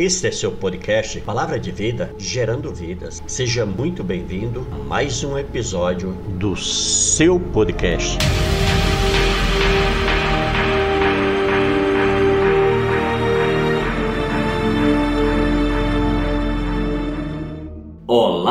Este é seu podcast Palavra de Vida, gerando vidas. Seja muito bem-vindo a mais um episódio do seu podcast.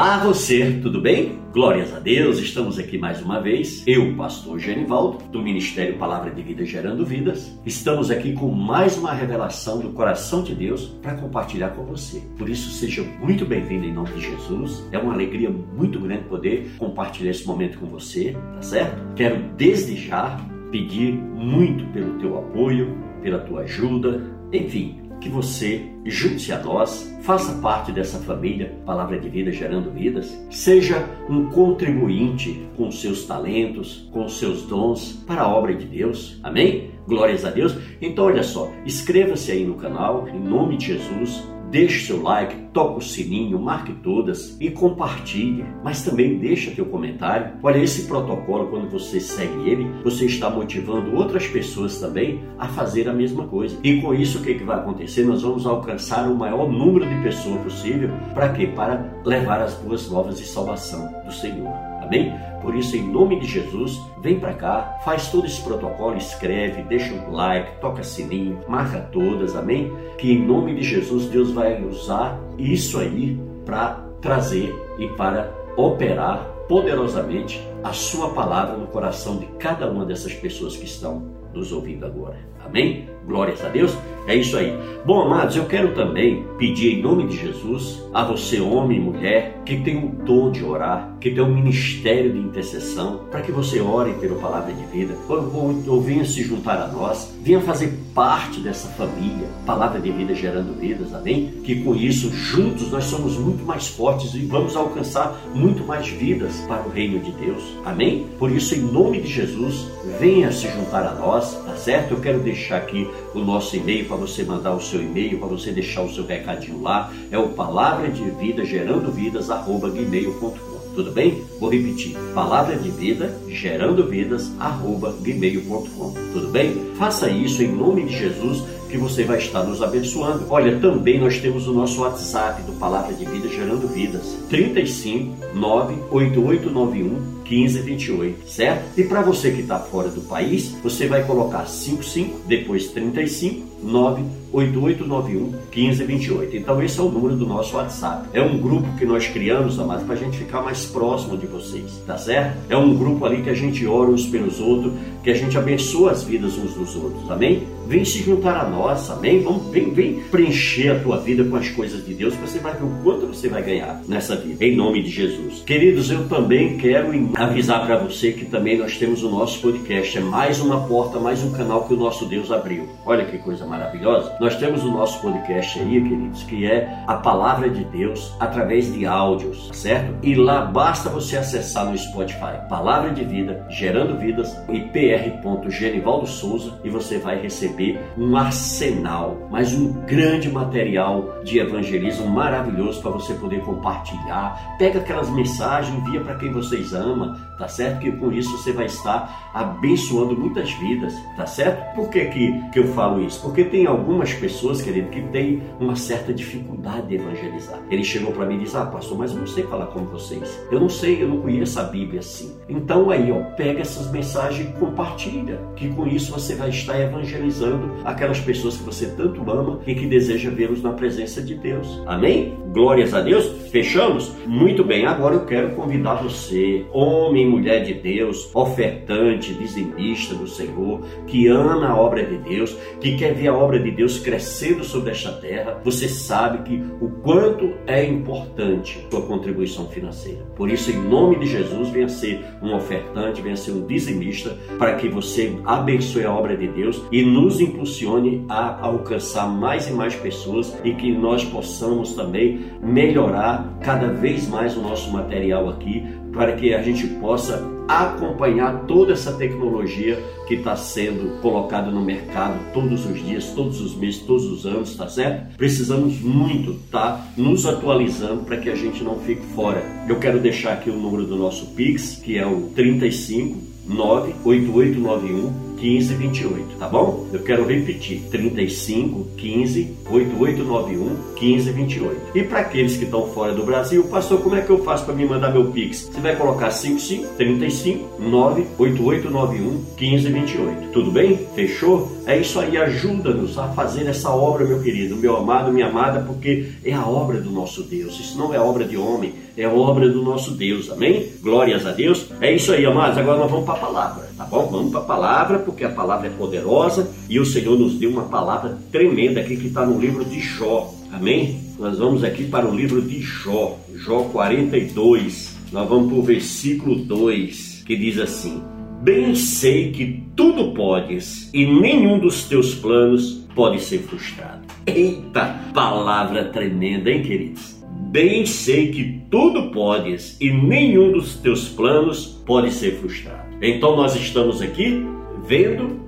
Olá você, tudo bem? Glórias a Deus, estamos aqui mais uma vez. Eu, pastor Genivaldo, do Ministério Palavra de Vida Gerando Vidas. Estamos aqui com mais uma revelação do coração de Deus para compartilhar com você. Por isso, seja muito bem-vindo em nome de Jesus. É uma alegria muito grande poder compartilhar esse momento com você, tá certo? Quero desde já pedir muito pelo teu apoio, pela tua ajuda, enfim, que você junte-se a nós, faça parte dessa família Palavra de Vida Gerando Vidas, seja um contribuinte com seus talentos, com seus dons para a obra de Deus. Amém? Glórias a Deus. Então, olha só, inscreva-se aí no canal, em nome de Jesus Deixe seu like, toque o sininho, marque todas e compartilhe. Mas também deixa teu comentário. Olha, esse protocolo, quando você segue ele, você está motivando outras pessoas também a fazer a mesma coisa. E com isso, o que, que vai acontecer? Nós vamos alcançar o maior número de pessoas possível. Para quê? Para levar as boas novas de salvação do Senhor. Amém? Por isso, em nome de Jesus, vem para cá, faz todo esse protocolo, escreve, deixa um like, toca sininho, marca todas, amém? Que em nome de Jesus, Deus vai usar isso aí para trazer e para operar poderosamente a sua palavra no coração de cada uma dessas pessoas que estão nos ouvindo agora. Amém? Glórias a Deus. É isso aí. Bom, amados, eu quero também pedir em nome de Jesus a você, homem e mulher, que tem o dom de orar, que tem um ministério de intercessão, para que você ore pela palavra de vida, ou, ou venha se juntar a nós, venha fazer parte dessa família, palavra de vida gerando vidas, amém? Que com isso, juntos, nós somos muito mais fortes e vamos alcançar muito mais vidas para o reino de Deus, amém? Por isso, em nome de Jesus, venha se juntar a nós, tá certo? Eu quero deixar aqui o nosso e-mail para você mandar o seu e-mail, para você deixar o seu recadinho lá. É o palavra de vida gerando vidas arroba gmail.com. Tudo bem? Vou repetir. Palavra de vida, gerando vidas, arroba gmail.com. Tudo bem? Faça isso em nome de Jesus que você vai estar nos abençoando. Olha, também nós temos o nosso WhatsApp do Palavra de Vida Gerando Vidas. 35 98891 1528, certo? E para você que está fora do país, você vai colocar 55, depois 35, 98891 1528. Então esse é o número do nosso WhatsApp. É um grupo que nós criamos, amados, para a gente ficar mais próximo de vocês, tá certo? É um grupo ali que a gente ora uns pelos outros, que a gente abençoa as vidas uns dos outros, amém? Vem se juntar a nós, amém? Vamos, vem, vem preencher a tua vida com as coisas de Deus, você vai ver o quanto você vai ganhar nessa vida, em nome de Jesus. Queridos, eu também quero avisar para você que também nós temos o nosso podcast, é mais uma porta, mais um canal que o nosso Deus abriu. Olha que coisa maravilhosa. Nós temos o nosso podcast aí, queridos, que é a palavra de Deus através de áudios, certo? E lá basta você acessar no Spotify, Palavra de Vida, Gerando Vidas e pr.genivaldo Souza e você vai receber um arsenal, mas um grande material de evangelismo maravilhoso para você poder compartilhar. Pega aquelas mensagens, envia para quem vocês amam, forma tá certo? Que com isso você vai estar abençoando muitas vidas, tá certo? Por que, que, que eu falo isso? Porque tem algumas pessoas, querido, que têm uma certa dificuldade de evangelizar. Ele chegou para mim e disse: Ah, pastor, mas eu não sei falar com vocês. Eu não sei, eu não conheço a Bíblia assim. Então aí, ó, pega essas mensagens e compartilha, que com isso você vai estar evangelizando aquelas pessoas que você tanto ama e que deseja vê-los na presença de Deus. Amém? Glórias a Deus. Fechamos? Muito bem, agora eu quero convidar você, homem mulher de Deus, ofertante, dizimista do Senhor, que ama a obra de Deus, que quer ver a obra de Deus crescendo sobre esta terra. Você sabe que o quanto é importante sua contribuição financeira. Por isso, em nome de Jesus, venha ser um ofertante, venha ser um dizimista, para que você abençoe a obra de Deus e nos impulsione a alcançar mais e mais pessoas e que nós possamos também melhorar cada vez mais o nosso material aqui para que a gente possa acompanhar toda essa tecnologia que está sendo colocada no mercado todos os dias, todos os meses, todos os anos, tá certo? Precisamos muito estar tá nos atualizando para que a gente não fique fora. Eu quero deixar aqui o número do nosso Pix, que é o 35 98891 15, 28, tá bom? Eu quero repetir: 35, 15, 8891, 15, 28. E para aqueles que estão fora do Brasil, pastor, como é que eu faço para me mandar meu Pix? Você vai colocar 55 35 98891 1528. Tudo bem? Fechou? É isso aí, ajuda-nos a fazer essa obra, meu querido, meu amado, minha amada, porque é a obra do nosso Deus. Isso não é obra de homem, é obra do nosso Deus. Amém? Glórias a Deus. É isso aí, amados. Agora nós vamos para a palavra, tá bom? Vamos para a palavra, porque a palavra é poderosa e o Senhor nos deu uma palavra tremenda aqui que está no livro de Jó. Amém? Nós vamos aqui para o livro de Jó, Jó 42. Nós vamos para o versículo 2, que diz assim: Bem sei que tudo podes e nenhum dos teus planos pode ser frustrado. Eita, palavra tremenda, hein, queridos? Bem sei que tudo podes e nenhum dos teus planos pode ser frustrado. Então nós estamos aqui vendo,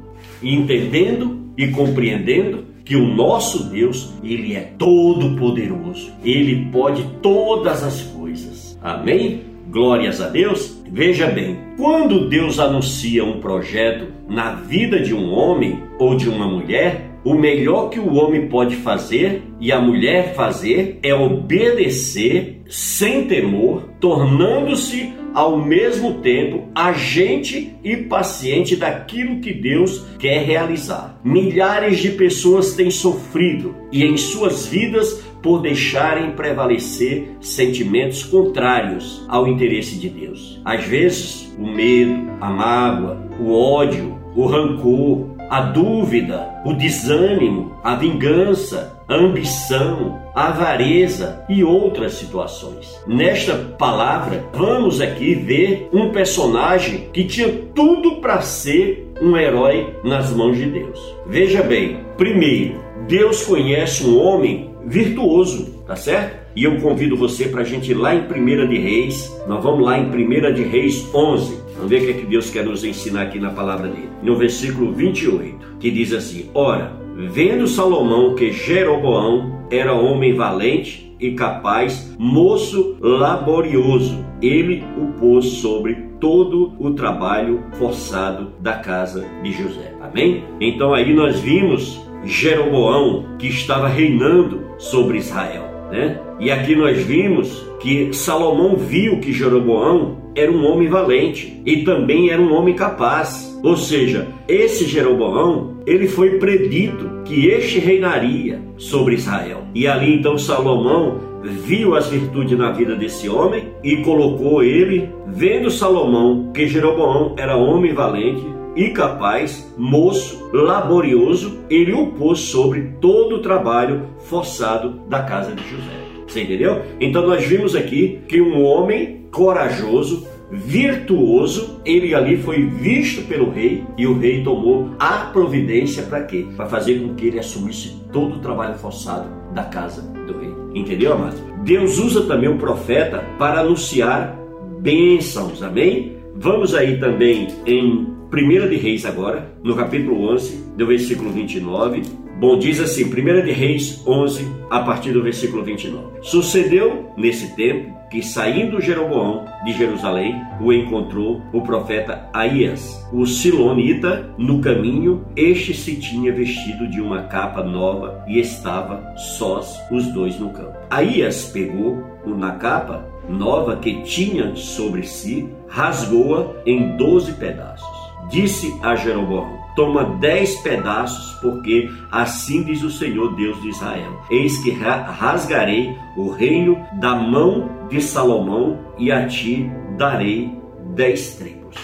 entendendo e compreendendo que o nosso Deus, ele é todo poderoso. Ele pode todas as coisas. Amém? Glórias a Deus. Veja bem, quando Deus anuncia um projeto na vida de um homem ou de uma mulher, o melhor que o homem pode fazer e a mulher fazer é obedecer sem temor, tornando-se ao mesmo tempo agente e paciente daquilo que Deus quer realizar. Milhares de pessoas têm sofrido e em suas vidas por deixarem prevalecer sentimentos contrários ao interesse de Deus. Às vezes, o medo, a mágoa, o ódio, o rancor, a dúvida, o desânimo, a vingança, a ambição, a avareza e outras situações. Nesta palavra, vamos aqui ver um personagem que tinha tudo para ser um herói nas mãos de Deus. Veja bem, primeiro, Deus conhece um homem virtuoso, tá certo? E eu convido você para a gente ir lá em 1 de Reis, nós vamos lá em 1 de Reis 11. Vamos ver o que, é que Deus quer nos ensinar aqui na palavra dele. No versículo 28, que diz assim: Ora, vendo Salomão que Jeroboão era homem valente e capaz, moço laborioso, ele o pôs sobre todo o trabalho forçado da casa de José. Amém? Então aí nós vimos Jeroboão que estava reinando sobre Israel. Né? E aqui nós vimos que Salomão viu que Jeroboão era um homem valente e também era um homem capaz. Ou seja, esse Jeroboão, ele foi predito que este reinaria sobre Israel. E ali então Salomão viu as virtudes na vida desse homem e colocou ele, vendo Salomão que Jeroboão era homem valente, capaz, moço, laborioso, ele o pôs sobre todo o trabalho forçado da casa de José. Você entendeu? Então nós vimos aqui que um homem corajoso, virtuoso, ele ali foi visto pelo rei e o rei tomou a providência para quê? Para fazer com que ele assumisse todo o trabalho forçado da casa do rei. Entendeu, amado? Deus usa também o profeta para anunciar bênçãos, amém? Vamos aí também em 1 de Reis agora, no capítulo 11, do versículo 29. Bom, diz assim, 1 de Reis 11, a partir do versículo 29. Sucedeu nesse tempo que saindo Jeroboão de Jerusalém, o encontrou o profeta Aías, o Silonita, no caminho, este se tinha vestido de uma capa nova e estava sós os dois no campo. Aías pegou na capa nova que tinha sobre si, rasgou-a em doze pedaços disse a Jeroboão: Toma dez pedaços, porque assim diz o Senhor Deus de Israel: Eis que rasgarei o reino da mão de Salomão e a ti darei dez tribos.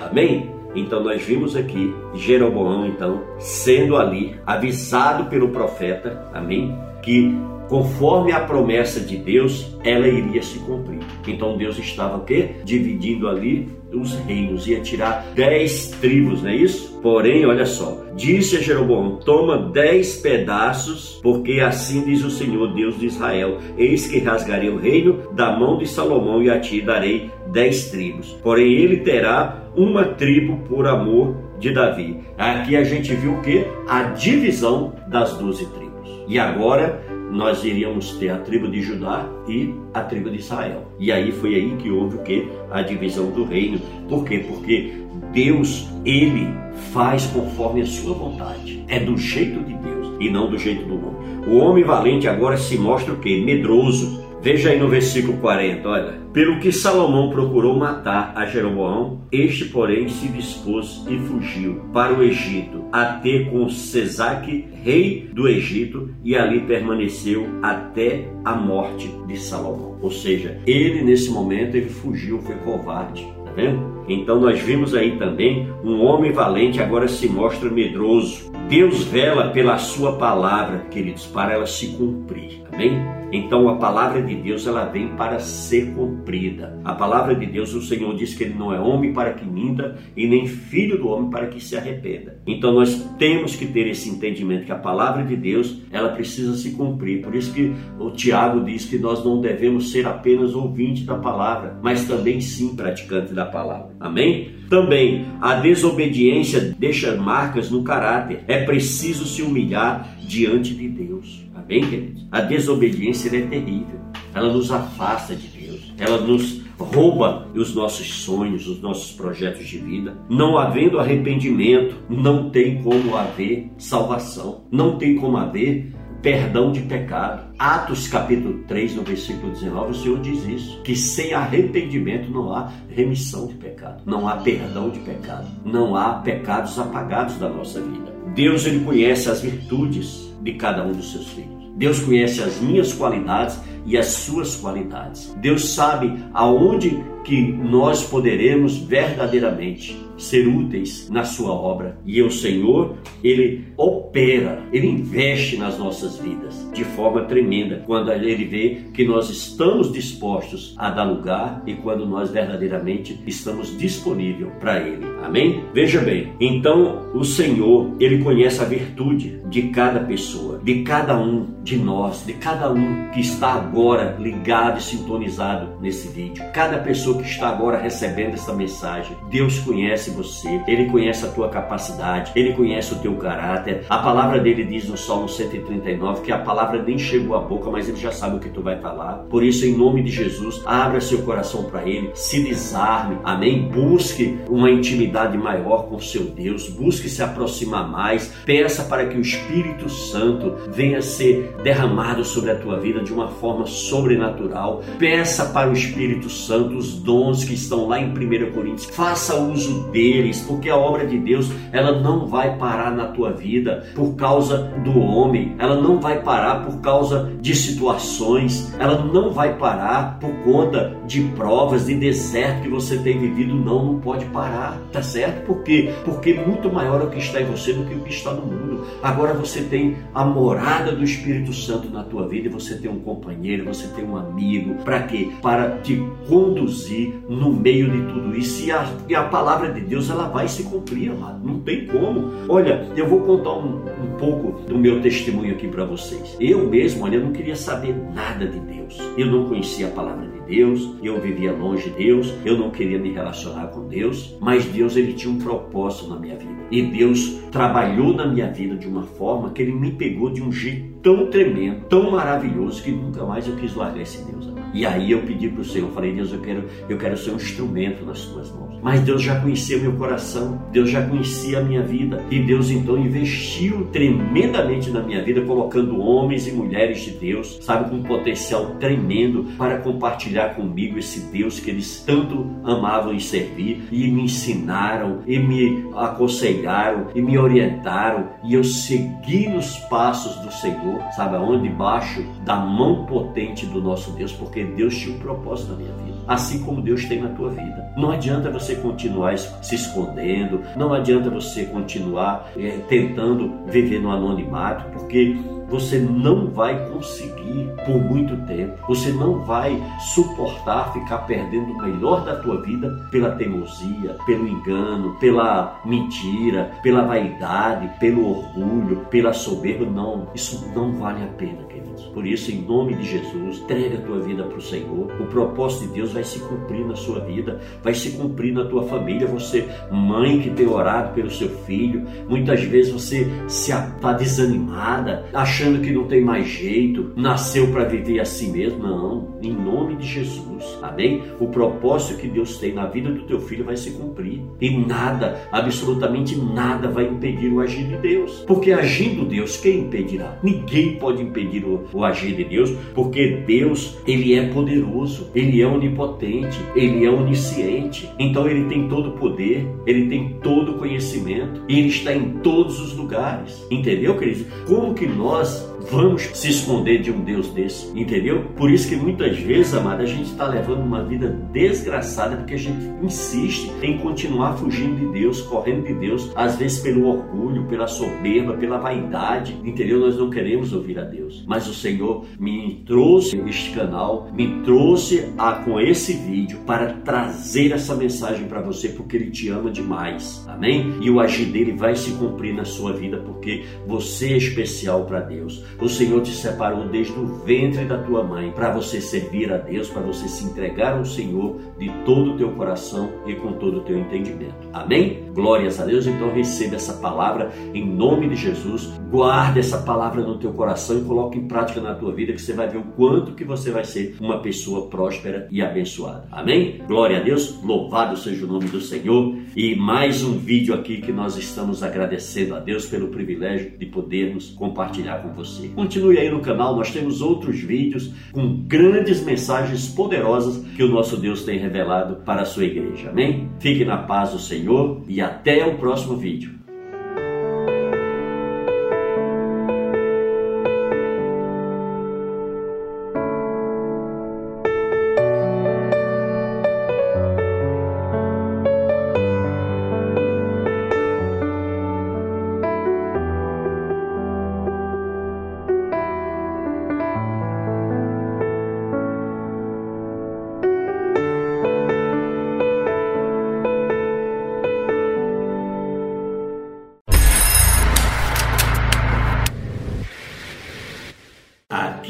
Amém? Então nós vimos aqui Jeroboão então sendo ali avisado pelo profeta, amém? Que conforme a promessa de Deus, ela iria se cumprir. Então Deus estava o quê? Dividindo ali os reinos, ia tirar dez tribos, não é isso? Porém, olha só, disse a Jeroboão: toma dez pedaços, porque assim diz o Senhor Deus de Israel: eis que rasgarei o reino da mão de Salomão e a ti darei dez tribos. Porém, ele terá uma tribo por amor de Davi. Aqui a gente viu o que? A divisão das doze tribos. E agora nós iríamos ter a tribo de Judá e a tribo de Israel. E aí foi aí que houve o que? A divisão do reino. Por quê? Porque Deus, ele faz conforme a sua vontade. É do jeito de Deus e não do jeito do homem. O homem valente agora se mostra o quê? Medroso Veja aí no versículo 40, olha. Pelo que Salomão procurou matar a Jeroboão, este, porém, se dispôs e fugiu para o Egito, até com Sesaque, rei do Egito, e ali permaneceu até a morte de Salomão. Ou seja, ele nesse momento ele fugiu, foi covarde. Tá vendo? Então nós vimos aí também um homem valente agora se mostra medroso. Deus vela pela sua palavra, queridos, para ela se cumprir. Amém? Então a palavra de Deus ela vem para ser cumprida. A palavra de Deus, o Senhor diz que ele não é homem para que minta e nem filho do homem para que se arrependa. Então nós temos que ter esse entendimento que a palavra de Deus ela precisa se cumprir. Por isso que o Tiago diz que nós não devemos ser apenas ouvintes da palavra, mas também sim praticantes da palavra. Amém? Também a desobediência deixa marcas no caráter. É preciso se humilhar diante de Deus. Amém, queridos? A desobediência é terrível. Ela nos afasta de Deus. Ela nos rouba os nossos sonhos, os nossos projetos de vida. Não havendo arrependimento, não tem como haver salvação. Não tem como haver perdão de pecado. Atos capítulo 3, no versículo 19, o Senhor diz isso, que sem arrependimento não há remissão de pecado, não há perdão de pecado, não há pecados apagados da nossa vida. Deus ele conhece as virtudes de cada um dos seus filhos. Deus conhece as minhas qualidades e as suas qualidades. Deus sabe aonde que nós poderemos verdadeiramente ser úteis na sua obra. E o Senhor, ele opera, ele investe nas nossas vidas de forma tremenda quando ele vê que nós estamos dispostos a dar lugar e quando nós verdadeiramente estamos disponíveis para ele. Amém? Veja bem, então o Senhor, ele conhece a virtude de cada pessoa, de cada um de nós, de cada um que está agora ligado e sintonizado nesse vídeo. Cada pessoa que está agora recebendo essa mensagem, Deus conhece você, ele conhece a tua capacidade, ele conhece o teu caráter. A palavra dele diz no Salmo 139 que a palavra nem chegou à boca, mas ele já sabe o que tu vai falar. Por isso, em nome de Jesus, abra seu coração para ele, se desarme, amém? Busque uma intimidade maior com seu Deus, busque se aproximar mais, peça para que o Espírito Santo venha ser derramado sobre a tua vida de uma forma sobrenatural. Peça para o Espírito Santo os dons que estão lá em 1 Coríntios. Faça uso deles, porque a obra de Deus ela não vai parar na tua vida por causa do homem, ela não vai parar por causa de situações, ela não vai parar por conta de provas, de deserto que você tem vivido, não, não pode parar, tá certo? Por quê? Porque muito maior é o que está em você do que o que está no mundo. Agora você tem a morada do Espírito Santo na tua vida você tem um companheiro, você tem um amigo, para quê? Para te conduzir no meio de tudo isso e a, e a palavra de Deus ela vai se cumprir, amado. Não tem como. Olha, eu vou contar um, um pouco do meu testemunho aqui para vocês. Eu mesmo, olha, eu não queria saber nada de Deus. Eu não conhecia a palavra de Deus, eu vivia longe de Deus, eu não queria me relacionar com Deus, mas Deus ele tinha um propósito na minha vida. E Deus trabalhou na minha vida de uma forma que ele me pegou de um jeito tão tremendo, tão maravilhoso que nunca mais eu quis largar esse Deus. E aí eu pedi para o Senhor, falei, Deus, eu quero, eu quero ser um instrumento nas tuas mãos. Mas Deus já conhecia meu coração, Deus já conhecia a minha vida. E Deus então investiu tremendamente na minha vida, colocando homens e mulheres de Deus, sabe, com um potencial tremendo para compartilhar comigo esse Deus que eles tanto amavam e servir. E me ensinaram, e me aconselharam, e me orientaram. E eu segui nos passos do Senhor, sabe aonde? Debaixo da mão potente do nosso Deus, porque Deus tinha um propósito na minha vida, assim como Deus tem na tua vida. Não adianta você continuar se escondendo, não adianta você continuar é, tentando viver no anonimato, porque você não vai conseguir por muito tempo. Você não vai suportar ficar perdendo o melhor da tua vida pela teimosia, pelo engano, pela mentira, pela vaidade, pelo orgulho, pela soberba. Não, isso não vale a pena, Por isso, em nome de Jesus, entrega a tua vida para o Senhor. O propósito de Deus vai se cumprir na sua vida, vai se cumprir na tua família. Você, mãe que tem orado pelo seu filho, muitas vezes você está desanimada, achando que não tem mais jeito, nasceu para viver assim mesmo. Não, em nome de Jesus, amém? O propósito que Deus tem na vida do teu filho vai se cumprir e nada, absolutamente nada vai impedir o agir de Deus, porque agindo Deus, quem impedirá? Ninguém pode impedir o, o agir de Deus, porque Deus, ele é poderoso, ele é onipotente, ele é onisciente. Então ele tem todo o poder, ele tem todo o conhecimento e ele está em todos os lugares. Entendeu, queridos? Como que nós vamos se esconder de um Deus desse, entendeu? Por isso que muitas vezes, amada, a gente está levando uma vida desgraçada porque a gente insiste em continuar fugindo de Deus, correndo de Deus, às vezes pelo orgulho, pela soberba, pela vaidade, entendeu? Nós não queremos ouvir a Deus, mas o Senhor me trouxe este canal, me trouxe a, com esse vídeo para trazer essa mensagem para você porque Ele te ama demais, amém? E o agir dele vai se cumprir na sua vida porque você é especial para Deus. O Senhor te separou desde o ventre da tua mãe para você servir a Deus, para você se entregar ao Senhor de todo o teu coração e com todo o teu entendimento. Amém? Glórias a Deus. Então receba essa palavra em nome de Jesus. Guarde essa palavra no teu coração e coloque em prática na tua vida que você vai ver o quanto que você vai ser uma pessoa próspera e abençoada. Amém? Glória a Deus. Louvado seja o nome do Senhor. E mais um vídeo aqui que nós estamos agradecendo a Deus pelo privilégio de podermos compartilhar com você. Continue aí no canal, nós temos outros vídeos com grandes mensagens poderosas que o nosso Deus tem revelado para a sua igreja. Amém? Fique na paz do Senhor e até o próximo vídeo.